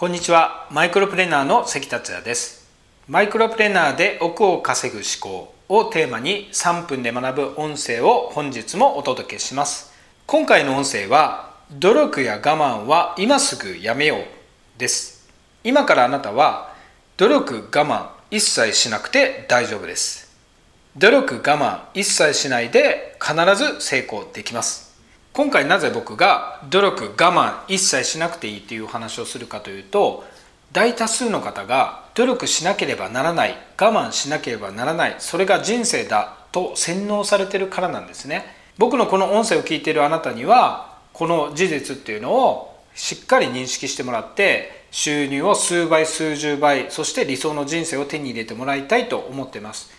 こんにちは。マイクロプレーナーの関達也です。マイクロプレーナーで億を稼ぐ思考をテーマに3分で学ぶ音声を本日もお届けします。今回の音声は努力や我慢は今すぐやめようです。今からあなたは努力我慢一切しなくて大丈夫です。努力我慢一切しないで必ず成功できます。今回なぜ僕が努力我慢一切しなくていいという話をするかというと大多数の方が努力しなければならない我慢しなければならないそれが人生だと洗脳されてるからなんですね。僕のこの音声を聞いているあなたにはこの事実っていうのをしっかり認識してもらって収入を数倍数十倍そして理想の人生を手に入れてもらいたいと思ってます。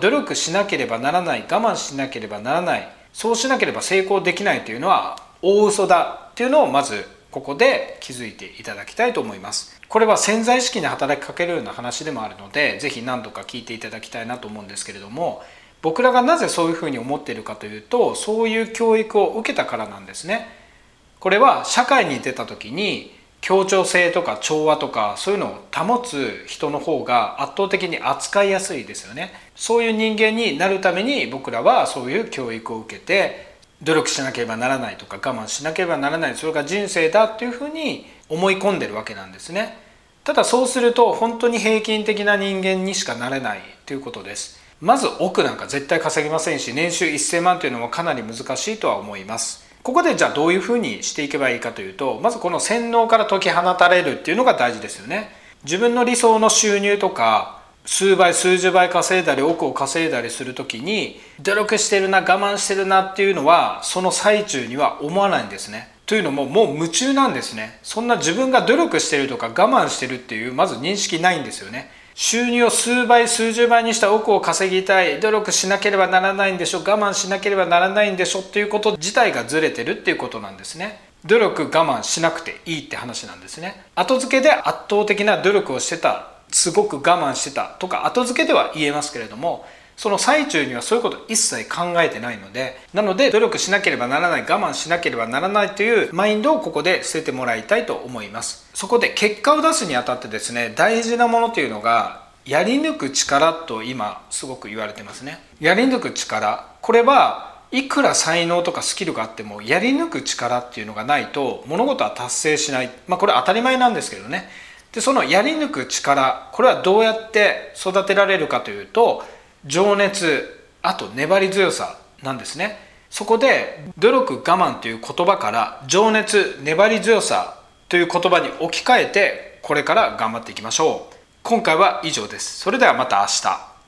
努力しなければならない我慢しなければならないそうしなければ成功できないというのは大嘘だっていうのをまずここで気づいていただきたいと思います。これは潜在意識に働きかけるような話でもあるので是非何度か聞いていただきたいなと思うんですけれども僕らがなぜそういうふうに思っているかというとそういう教育を受けたからなんですね。これは社会に出た時に協調性とか調和とかそういうのを保つ人の方が圧倒的に扱いやすいですよね。そういう人間になるために僕らはそういう教育を受けて努力しなければならないとか我慢しなければならないそれが人生だっていうふうに思い込んでるわけなんですね。ただそうすると本当に平均的な人間にしかなれないということです。まず億なんか絶対稼ぎませんし年収1000万というのもかなり難しいとは思います。ここでじゃあどういうふうにしていけばいいかというとまずこの洗脳から解き放たれるっていうのが大事ですよね。自分の理想の収入とか数倍数十倍稼いだり億を稼いだりする時に努力してるな我慢してるなっていうのはその最中には思わないんですね。というのももう夢中なんですね。そんな自分が努力してるとか我慢してるっていうまず認識ないんですよね。収入を数倍数十倍にした億を稼ぎたい。努力しなければならないんでしょ我慢しなければならないんでしょっていうこと自体がずれてるっていうことなんですね。努力我慢しなくていいって話なんですね。後付けで圧倒的な努力をしてた。すごく我慢してたとか後付けでは言えますけれどもその最中にはそういうこと一切考えてないのでなので努力しなければならない我慢しなければならないというマインドをここで捨ててもらいたいと思います。そこで結果を出すにあたってですね大事なものというのがやり抜く力と今すごく言われてますね。やり抜く力。これはいくら才能とかスキルがあってもやり抜く力っていうのがないと物事は達成しない。まあこれ当たり前なんですけどね。でそのやり抜く力これはどうやって育てられるかというと情熱あと粘り強さなんですね。そこで努力我慢という言葉から情熱粘り強さという言葉に置き換えてこれから頑張っていきましょう。今回は以上です。それではまた明日。